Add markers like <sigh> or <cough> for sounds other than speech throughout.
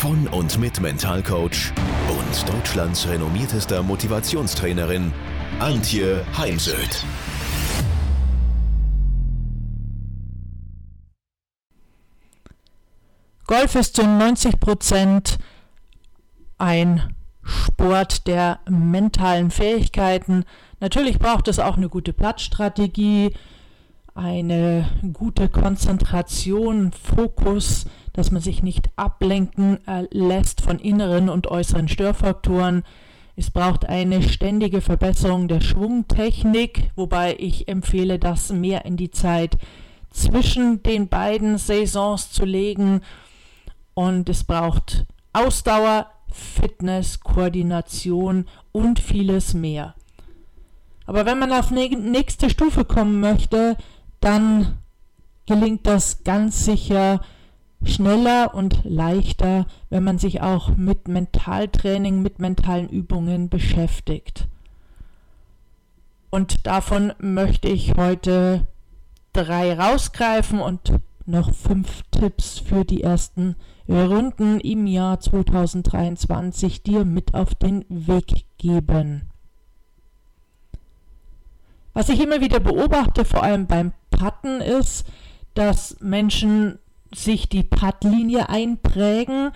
von und mit Mentalcoach und Deutschlands renommiertester Motivationstrainerin Antje Heimsöth. Golf ist zu 90 Prozent ein Sport der mentalen Fähigkeiten. Natürlich braucht es auch eine gute Platzstrategie, eine gute Konzentration, Fokus, dass man sich nicht ablenken äh, lässt von inneren und äußeren Störfaktoren. Es braucht eine ständige Verbesserung der Schwungtechnik, wobei ich empfehle, das mehr in die Zeit zwischen den beiden Saisons zu legen. Und es braucht Ausdauer, Fitness, Koordination und vieles mehr. Aber wenn man auf nächste Stufe kommen möchte, dann gelingt das ganz sicher schneller und leichter, wenn man sich auch mit Mentaltraining, mit mentalen Übungen beschäftigt. Und davon möchte ich heute drei rausgreifen und noch fünf Tipps für die ersten Runden im Jahr 2023 dir mit auf den Weg geben. Was ich immer wieder beobachte, vor allem beim Putten, ist, dass Menschen sich die Puttlinie einprägen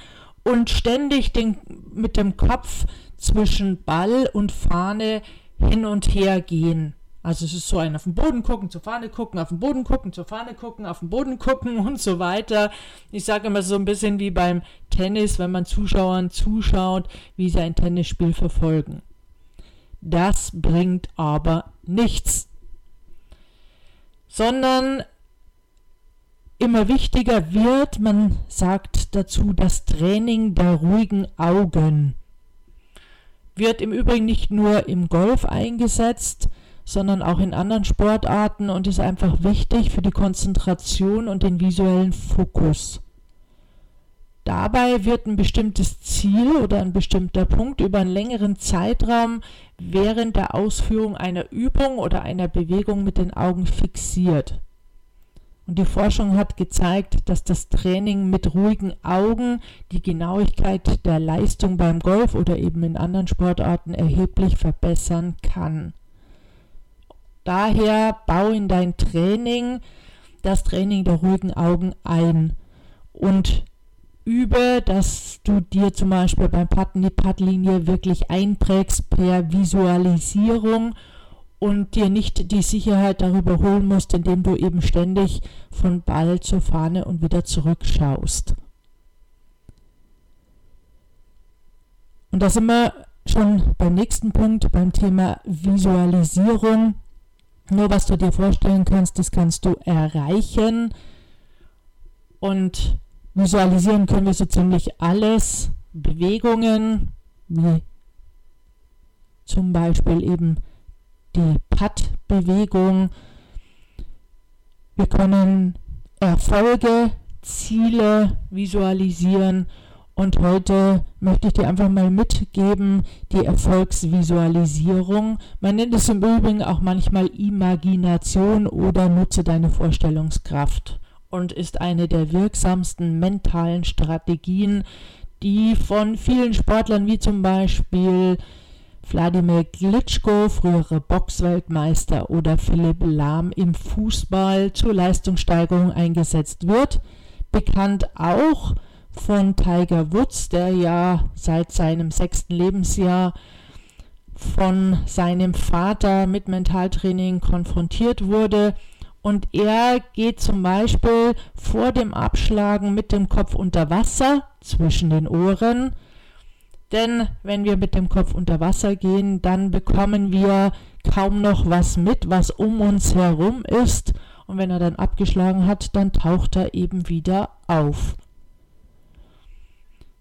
und ständig den, mit dem Kopf zwischen Ball und Fahne hin und her gehen. Also es ist so ein auf den Boden gucken, zur Fahne gucken, auf den Boden gucken, zur Fahne gucken, auf den Boden gucken und so weiter. Ich sage immer so ein bisschen wie beim Tennis, wenn man Zuschauern zuschaut, wie sie ein Tennisspiel verfolgen. Das bringt aber nichts. Sondern immer wichtiger wird, man sagt dazu das Training der ruhigen Augen. Wird im Übrigen nicht nur im Golf eingesetzt, sondern auch in anderen Sportarten und ist einfach wichtig für die Konzentration und den visuellen Fokus. Dabei wird ein bestimmtes Ziel oder ein bestimmter Punkt über einen längeren Zeitraum während der Ausführung einer Übung oder einer Bewegung mit den Augen fixiert. Und die Forschung hat gezeigt, dass das Training mit ruhigen Augen die Genauigkeit der Leistung beim Golf oder eben in anderen Sportarten erheblich verbessern kann. Daher bau in dein Training das Training der ruhigen Augen ein und übe, dass du dir zum Beispiel beim Patten die Pattlinie wirklich einprägst per Visualisierung und dir nicht die Sicherheit darüber holen musst, indem du eben ständig von Ball zur Fahne und wieder zurückschaust. Und da sind wir schon beim nächsten Punkt, beim Thema Visualisierung. Nur was du dir vorstellen kannst, das kannst du erreichen. Und visualisieren können wir so ziemlich alles. Bewegungen, wie zum Beispiel eben die Pattbewegung. Wir können Erfolge, Ziele visualisieren und heute möchte ich dir einfach mal mitgeben, die Erfolgsvisualisierung. Man nennt es im Übrigen auch manchmal Imagination oder nutze deine Vorstellungskraft und ist eine der wirksamsten mentalen Strategien, die von vielen Sportlern wie zum Beispiel Wladimir Glitschko, frühere Boxweltmeister oder Philipp Lahm im Fußball zur Leistungssteigerung eingesetzt wird. Bekannt auch von Tiger Woods, der ja seit seinem sechsten Lebensjahr von seinem Vater mit Mentaltraining konfrontiert wurde. Und er geht zum Beispiel vor dem Abschlagen mit dem Kopf unter Wasser zwischen den Ohren denn wenn wir mit dem Kopf unter Wasser gehen, dann bekommen wir kaum noch was mit, was um uns herum ist. Und wenn er dann abgeschlagen hat, dann taucht er eben wieder auf.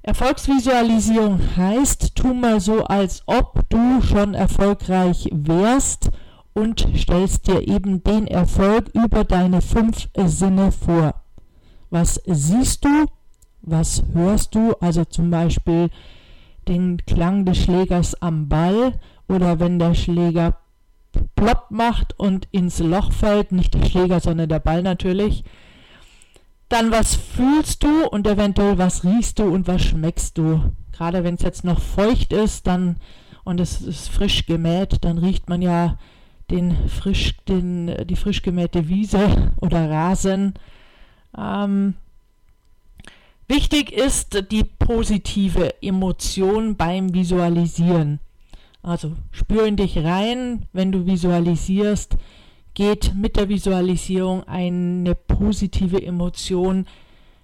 Erfolgsvisualisierung heißt, tu mal so, als ob du schon erfolgreich wärst und stellst dir eben den Erfolg über deine fünf Sinne vor. Was siehst du? Was hörst du? Also zum Beispiel den Klang des Schlägers am Ball oder wenn der Schläger plopp macht und ins Loch fällt, nicht der Schläger, sondern der Ball natürlich dann was fühlst du und eventuell was riechst du und was schmeckst du. Gerade wenn es jetzt noch feucht ist, dann und es ist frisch gemäht, dann riecht man ja den frisch, den, die frisch gemähte Wiese oder Rasen. Ähm, wichtig ist die positive Emotion beim Visualisieren. Also spür in dich rein, wenn du visualisierst, geht mit der Visualisierung eine positive Emotion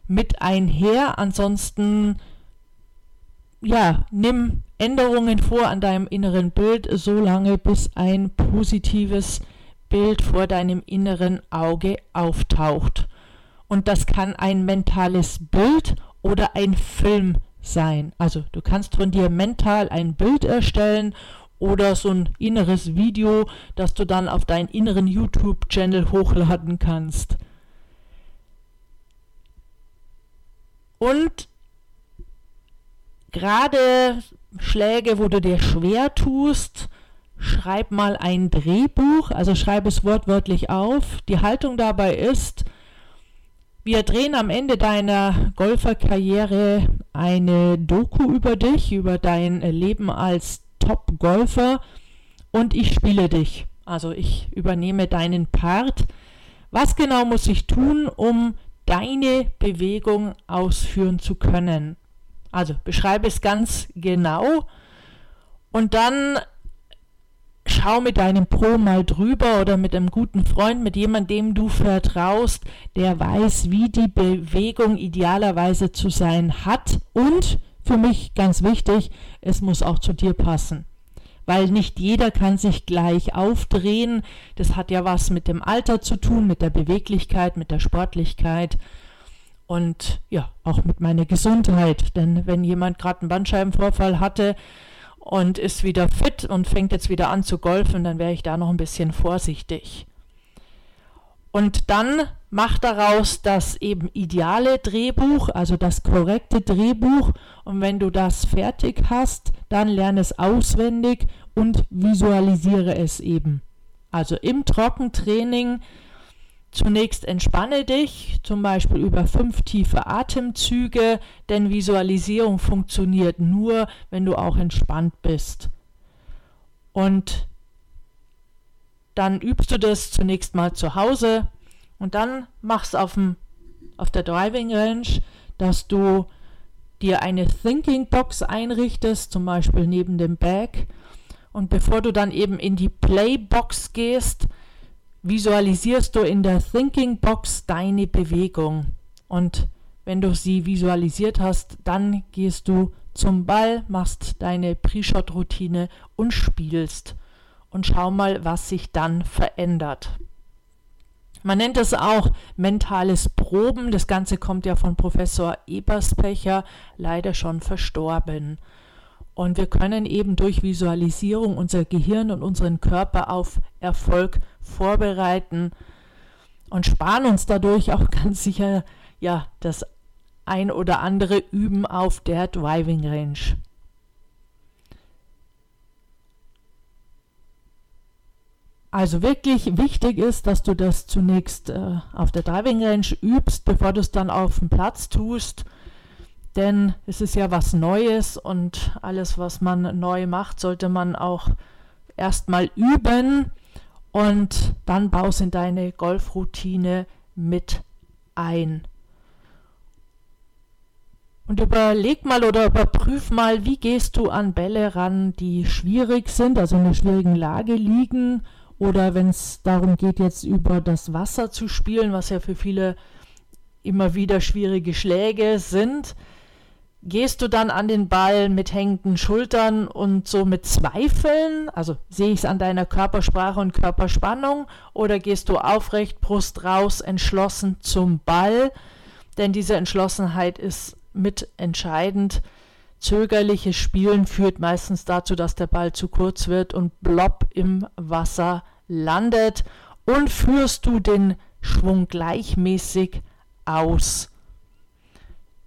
mit einher. Ansonsten, ja, nimm Änderungen vor an deinem inneren Bild, so lange bis ein positives Bild vor deinem inneren Auge auftaucht. Und das kann ein mentales Bild oder ein Film sein. Also du kannst von dir mental ein Bild erstellen oder so ein inneres Video, das du dann auf deinen inneren YouTube-Channel hochladen kannst. Und gerade Schläge, wo du dir schwer tust, schreib mal ein Drehbuch, also schreib es wortwörtlich auf. Die Haltung dabei ist, wir drehen am Ende deiner Golferkarriere eine Doku über dich, über dein Leben als Top-Golfer und ich spiele dich. Also ich übernehme deinen Part. Was genau muss ich tun, um deine Bewegung ausführen zu können? Also beschreibe es ganz genau und dann schau mit deinem Pro mal drüber oder mit einem guten Freund, mit jemandem, dem du vertraust, der weiß, wie die Bewegung idealerweise zu sein hat und für mich ganz wichtig, es muss auch zu dir passen. Weil nicht jeder kann sich gleich aufdrehen. Das hat ja was mit dem Alter zu tun, mit der Beweglichkeit, mit der Sportlichkeit und ja, auch mit meiner Gesundheit. Denn wenn jemand gerade einen Bandscheibenvorfall hatte und ist wieder fit und fängt jetzt wieder an zu golfen, dann wäre ich da noch ein bisschen vorsichtig. Und dann mach daraus das eben ideale Drehbuch, also das korrekte Drehbuch. Und wenn du das fertig hast, dann lerne es auswendig und visualisiere es eben. Also im Trockentraining zunächst entspanne dich, zum Beispiel über fünf tiefe Atemzüge, denn Visualisierung funktioniert nur, wenn du auch entspannt bist. Und dann übst du das zunächst mal zu Hause und dann machst auf, dem, auf der Driving Range, dass du dir eine Thinking Box einrichtest, zum Beispiel neben dem Bag. Und bevor du dann eben in die Playbox gehst, visualisierst du in der Thinking Box deine Bewegung. Und wenn du sie visualisiert hast, dann gehst du zum Ball, machst deine Pre-Shot-Routine und spielst und schau mal, was sich dann verändert. Man nennt es auch mentales Proben. Das Ganze kommt ja von Professor Eberspecher, leider schon verstorben. Und wir können eben durch Visualisierung unser Gehirn und unseren Körper auf Erfolg vorbereiten und sparen uns dadurch auch <laughs> ganz sicher ja das ein oder andere Üben auf der Driving Range. Also wirklich wichtig ist, dass du das zunächst äh, auf der Driving Range übst, bevor du es dann auf dem Platz tust. Denn es ist ja was Neues und alles, was man neu macht, sollte man auch erstmal üben und dann baust in deine Golfroutine mit ein. Und überleg mal oder überprüf mal, wie gehst du an Bälle ran, die schwierig sind, also in einer schwierigen Lage liegen oder wenn es darum geht, jetzt über das Wasser zu spielen, was ja für viele immer wieder schwierige Schläge sind, gehst du dann an den Ball mit hängenden Schultern und so mit Zweifeln? Also sehe ich es an deiner Körpersprache und Körperspannung? Oder gehst du aufrecht, Brust raus, entschlossen zum Ball? Denn diese Entschlossenheit ist mit entscheidend. Zögerliches Spielen führt meistens dazu, dass der Ball zu kurz wird und blopp im Wasser landet. Und führst du den Schwung gleichmäßig aus.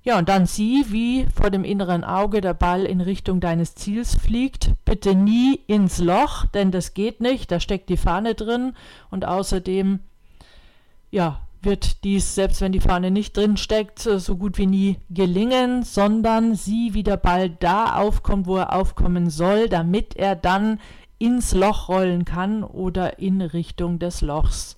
Ja, und dann sieh, wie vor dem inneren Auge der Ball in Richtung deines Ziels fliegt. Bitte nie ins Loch, denn das geht nicht, da steckt die Fahne drin und außerdem, ja, wird dies, selbst wenn die Fahne nicht drin steckt, so gut wie nie gelingen, sondern sieh, wie der Ball da aufkommt, wo er aufkommen soll, damit er dann ins Loch rollen kann oder in Richtung des Lochs.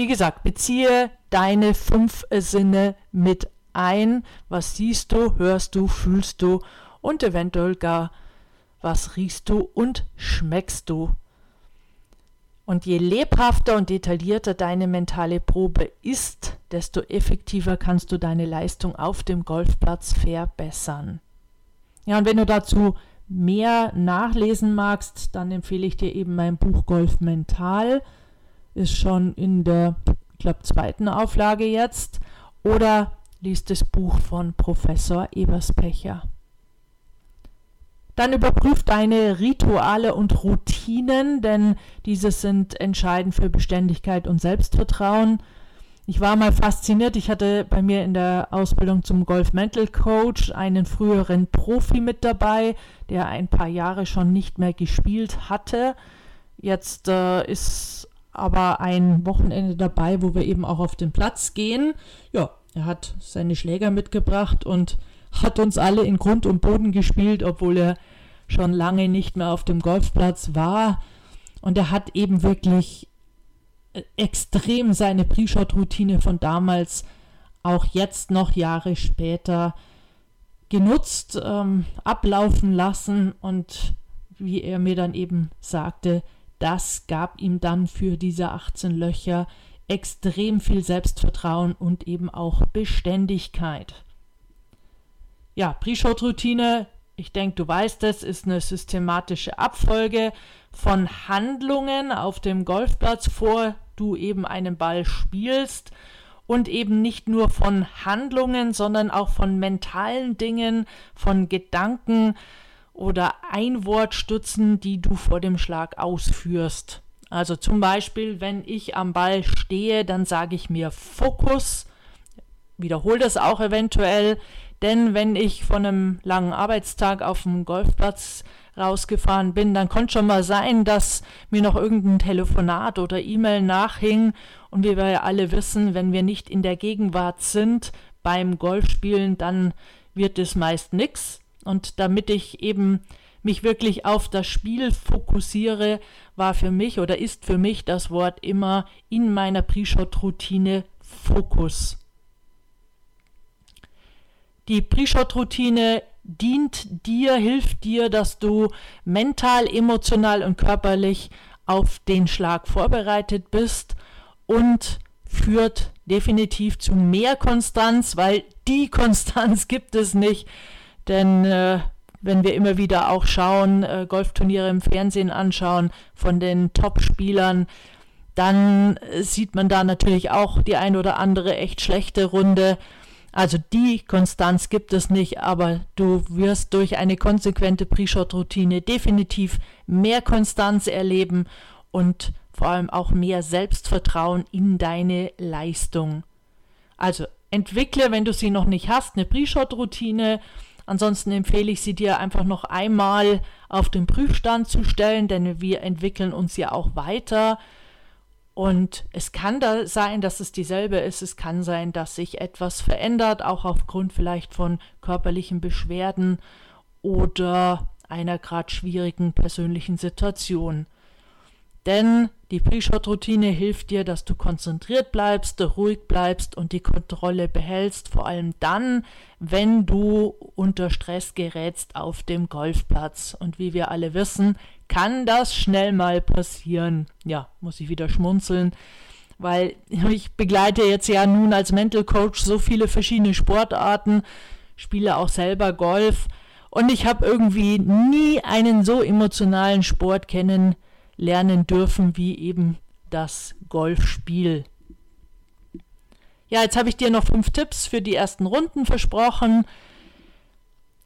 Wie gesagt, beziehe deine fünf Sinne mit ein. Was siehst du, hörst du, fühlst du und eventuell gar was riechst du und schmeckst du. Und je lebhafter und detaillierter deine mentale Probe ist, desto effektiver kannst du deine Leistung auf dem Golfplatz verbessern. Ja, und wenn du dazu mehr nachlesen magst, dann empfehle ich dir eben mein Buch Golf Mental ist schon in der, ich glaube, zweiten Auflage jetzt. Oder liest das Buch von Professor Eberspecher. Dann überprüf deine Rituale und Routinen, denn diese sind entscheidend für Beständigkeit und Selbstvertrauen. Ich war mal fasziniert. Ich hatte bei mir in der Ausbildung zum Golf Mental Coach einen früheren Profi mit dabei, der ein paar Jahre schon nicht mehr gespielt hatte. Jetzt äh, ist aber ein Wochenende dabei, wo wir eben auch auf den Platz gehen. Ja, er hat seine Schläger mitgebracht und hat uns alle in Grund und Boden gespielt, obwohl er schon lange nicht mehr auf dem Golfplatz war. Und er hat eben wirklich äh, extrem seine Pre-Shot-Routine von damals, auch jetzt noch Jahre später, genutzt, ähm, ablaufen lassen und wie er mir dann eben sagte, das gab ihm dann für diese 18 Löcher extrem viel Selbstvertrauen und eben auch Beständigkeit. Ja, Pre-Shot-Routine, ich denke, du weißt es, ist eine systematische Abfolge von Handlungen auf dem Golfplatz, vor du eben einen Ball spielst und eben nicht nur von Handlungen, sondern auch von mentalen Dingen, von Gedanken, oder Einwortstützen, die du vor dem Schlag ausführst. Also zum Beispiel, wenn ich am Ball stehe, dann sage ich mir Fokus, wiederhole das auch eventuell, denn wenn ich von einem langen Arbeitstag auf dem Golfplatz rausgefahren bin, dann konnte schon mal sein, dass mir noch irgendein Telefonat oder E-Mail nachhing. Und wie wir ja alle wissen, wenn wir nicht in der Gegenwart sind beim Golfspielen, dann wird es meist nichts. Und damit ich eben mich wirklich auf das Spiel fokussiere, war für mich oder ist für mich das Wort immer in meiner Pre-Shot-Routine Fokus. Die Pre-Shot-Routine dient dir, hilft dir, dass du mental, emotional und körperlich auf den Schlag vorbereitet bist und führt definitiv zu mehr Konstanz, weil die <laughs> Konstanz gibt es nicht, denn äh, wenn wir immer wieder auch schauen, äh, Golfturniere im Fernsehen anschauen von den Top-Spielern, dann äh, sieht man da natürlich auch die ein oder andere echt schlechte Runde. Also die Konstanz gibt es nicht, aber du wirst durch eine konsequente Pre-Shot-Routine definitiv mehr Konstanz erleben und vor allem auch mehr Selbstvertrauen in deine Leistung. Also entwickle, wenn du sie noch nicht hast, eine Pre-Shot-Routine Ansonsten empfehle ich sie dir einfach noch einmal auf den Prüfstand zu stellen, denn wir entwickeln uns ja auch weiter. Und es kann da sein, dass es dieselbe ist. Es kann sein, dass sich etwas verändert, auch aufgrund vielleicht von körperlichen Beschwerden oder einer gerade schwierigen persönlichen Situation. Denn die Pre-Shot-Routine hilft dir, dass du konzentriert bleibst, ruhig bleibst und die Kontrolle behältst, vor allem dann, wenn du unter Stress gerätst auf dem Golfplatz. Und wie wir alle wissen, kann das schnell mal passieren. Ja, muss ich wieder schmunzeln, weil <laughs> ich begleite jetzt ja nun als Mental Coach so viele verschiedene Sportarten, spiele auch selber Golf und ich habe irgendwie nie einen so emotionalen Sport kennengelernt lernen dürfen, wie eben das Golfspiel. Ja, jetzt habe ich dir noch fünf Tipps für die ersten Runden versprochen.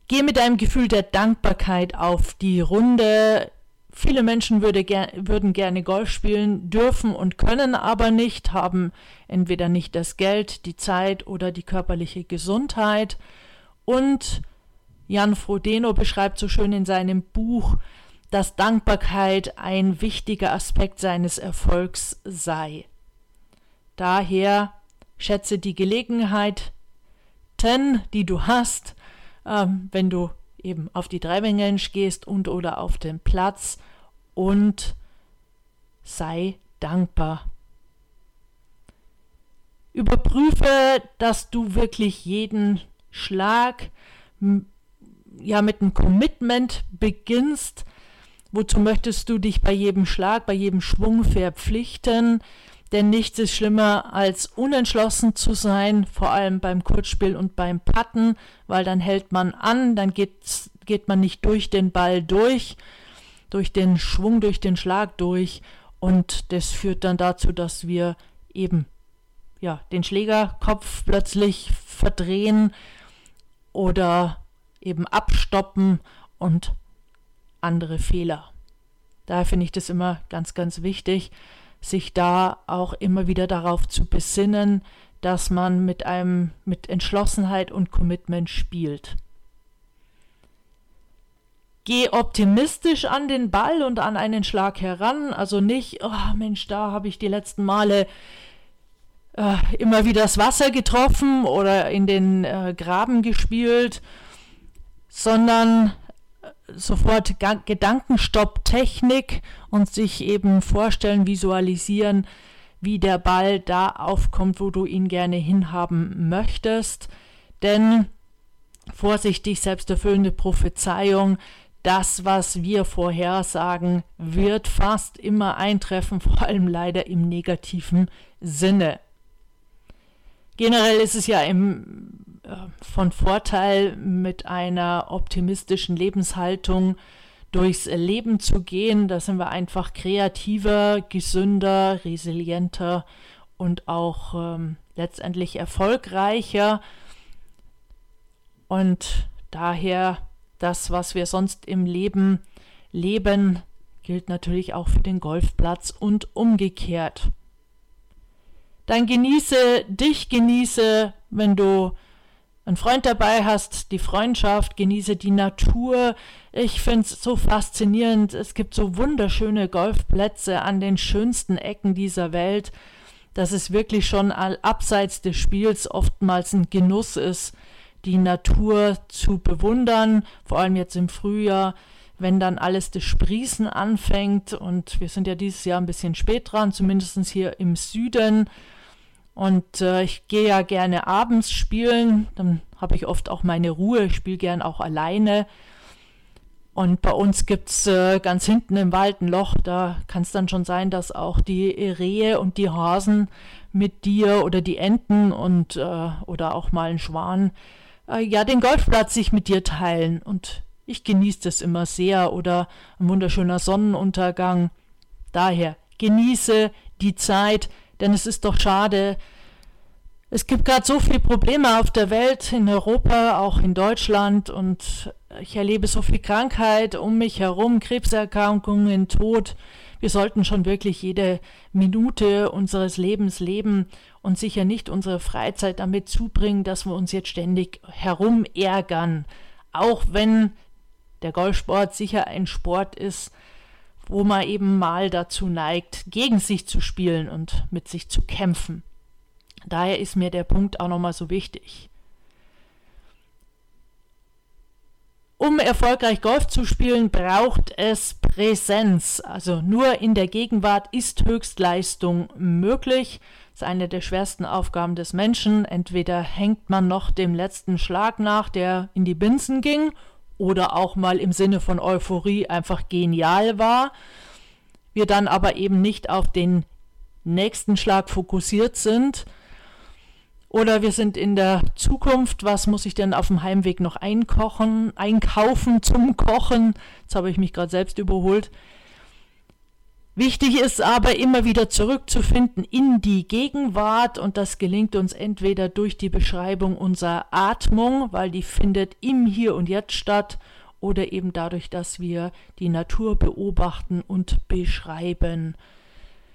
Geh mit einem Gefühl der Dankbarkeit auf die Runde. Viele Menschen würde ger würden gerne Golf spielen, dürfen und können aber nicht, haben entweder nicht das Geld, die Zeit oder die körperliche Gesundheit. Und Jan Frodeno beschreibt so schön in seinem Buch, dass Dankbarkeit ein wichtiger Aspekt seines Erfolgs sei. Daher schätze die Gelegenheit, die du hast, ähm, wenn du eben auf die Driving gehst und oder auf den Platz und sei dankbar. Überprüfe, dass du wirklich jeden Schlag ja mit einem Commitment beginnst. Wozu möchtest du dich bei jedem Schlag, bei jedem Schwung verpflichten? Denn nichts ist schlimmer als unentschlossen zu sein, vor allem beim Kurzspiel und beim Patten, weil dann hält man an, dann geht, geht man nicht durch den Ball durch, durch den Schwung, durch den Schlag durch und das führt dann dazu, dass wir eben ja, den Schlägerkopf plötzlich verdrehen oder eben abstoppen und andere Fehler. Daher finde ich das immer ganz, ganz wichtig, sich da auch immer wieder darauf zu besinnen, dass man mit einem mit Entschlossenheit und Commitment spielt. Geh optimistisch an den Ball und an einen Schlag heran, also nicht, oh Mensch, da habe ich die letzten Male äh, immer wieder das Wasser getroffen oder in den äh, Graben gespielt, sondern sofort Gedankenstopp-Technik und sich eben vorstellen, visualisieren, wie der Ball da aufkommt, wo du ihn gerne hinhaben möchtest. Denn vorsichtig, selbsterfüllende Prophezeiung, das, was wir vorhersagen, wird fast immer eintreffen, <laughs> vor allem leider im negativen Sinne. Generell ist es ja im, von Vorteil, mit einer optimistischen Lebenshaltung durchs Leben zu gehen. Da sind wir einfach kreativer, gesünder, resilienter und auch ähm, letztendlich erfolgreicher. Und daher das, was wir sonst im Leben leben, gilt natürlich auch für den Golfplatz und umgekehrt dann genieße dich, genieße, wenn du einen Freund dabei hast, die Freundschaft, genieße die Natur. Ich finde es so faszinierend. Es gibt so wunderschöne Golfplätze an den schönsten Ecken dieser Welt, dass es wirklich schon abseits des Spiels oftmals ein Genuss ist, die Natur zu bewundern, vor allem jetzt im Frühjahr, wenn dann alles das Sprießen anfängt. Und wir sind ja dieses Jahr ein bisschen spät dran, zumindest hier im Süden. Und äh, ich gehe ja gerne abends spielen, dann habe ich oft auch meine Ruhe, ich spiele gern auch alleine. Und bei uns gibt es äh, ganz hinten im Wald ein Loch, da kann es dann schon sein, dass auch die Rehe und die Hasen mit dir oder die Enten und äh, oder auch mal ein Schwan äh, ja den Golfplatz sich mit dir teilen. Und ich genieße das immer sehr oder ein wunderschöner Sonnenuntergang. Daher genieße die Zeit, denn es ist doch schade, es gibt gerade so viele Probleme auf der Welt, in Europa, auch in Deutschland und ich erlebe so viel Krankheit um mich herum, Krebserkrankungen, Tod. Wir sollten schon wirklich jede Minute unseres Lebens leben und sicher nicht unsere Freizeit damit zubringen, dass wir uns jetzt ständig herumärgern. Auch wenn der Golfsport sicher ein Sport ist, wo man eben mal dazu neigt, gegen sich zu spielen und mit sich zu kämpfen. Daher ist mir der Punkt auch nochmal so wichtig. Um erfolgreich Golf zu spielen, braucht es Präsenz. Also nur in der Gegenwart ist Höchstleistung möglich. Das ist eine der schwersten Aufgaben des Menschen. Entweder hängt man noch dem letzten Schlag nach, der in die Binsen ging, oder auch mal im Sinne von Euphorie einfach genial war, wir dann aber eben nicht auf den nächsten Schlag fokussiert sind. Oder wir sind in der Zukunft, was muss ich denn auf dem Heimweg noch einkochen, einkaufen zum Kochen? Jetzt habe ich mich gerade selbst überholt. Wichtig ist aber immer wieder zurückzufinden in die Gegenwart und das gelingt uns entweder durch die Beschreibung unserer Atmung, weil die findet im Hier und Jetzt statt, oder eben dadurch, dass wir die Natur beobachten und beschreiben.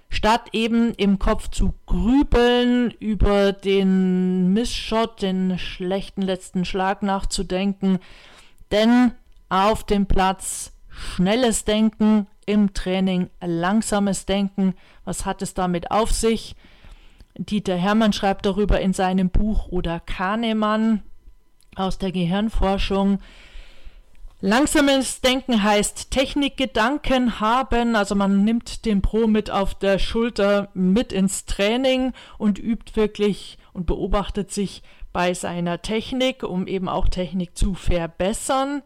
Statt eben im Kopf zu grübeln, über den Missshot, den schlechten letzten Schlag nachzudenken, denn auf dem Platz schnelles Denken, im Training langsames Denken. Was hat es damit auf sich? Dieter Hermann schreibt darüber in seinem Buch oder Kahnemann aus der Gehirnforschung. Langsames Denken heißt Technikgedanken haben, also man nimmt den Pro mit auf der Schulter mit ins Training und übt wirklich und beobachtet sich bei seiner Technik, um eben auch Technik zu verbessern.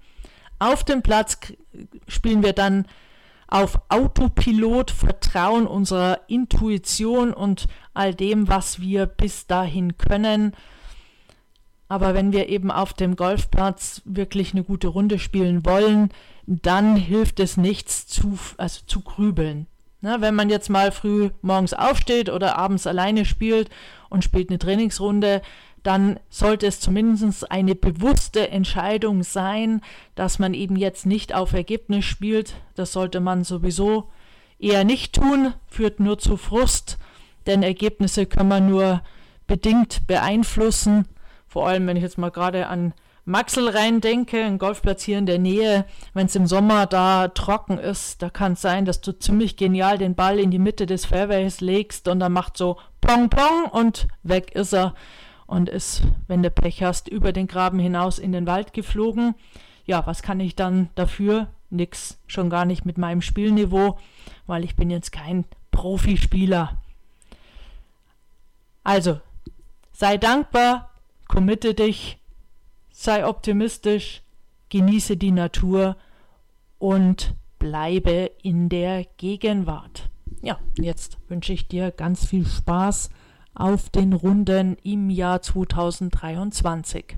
Auf dem Platz spielen wir dann auf Autopilot, vertrauen unserer Intuition und all dem, was wir bis dahin können aber wenn wir eben auf dem Golfplatz wirklich eine gute Runde spielen wollen, dann hilft es nichts zu, also zu grübeln. Na, wenn man jetzt mal früh morgens aufsteht oder abends alleine spielt und spielt eine Trainingsrunde, dann sollte es zumindest eine bewusste Entscheidung sein, dass man eben jetzt nicht auf Ergebnis spielt. Das sollte man sowieso eher nicht tun, führt nur zu Frust, denn Ergebnisse kann man nur bedingt beeinflussen. Vor allem, wenn ich jetzt mal gerade an Maxel rein denke, ein Golfplatz hier in der Nähe, wenn es im Sommer da trocken ist, da kann es sein, dass du ziemlich genial den Ball in die Mitte des Fairways legst und dann macht so Pong Pong und weg ist er und ist, wenn du Pech hast, über den Graben hinaus in den Wald geflogen. Ja, was kann ich dann dafür? Nix, schon gar nicht mit meinem Spielniveau, weil ich bin jetzt kein Profispieler. Also, sei dankbar, committe dich, sei optimistisch, genieße die Natur und bleibe in der Gegenwart. Ja, jetzt wünsche ich dir ganz viel Spaß auf den Runden im Jahr 2023.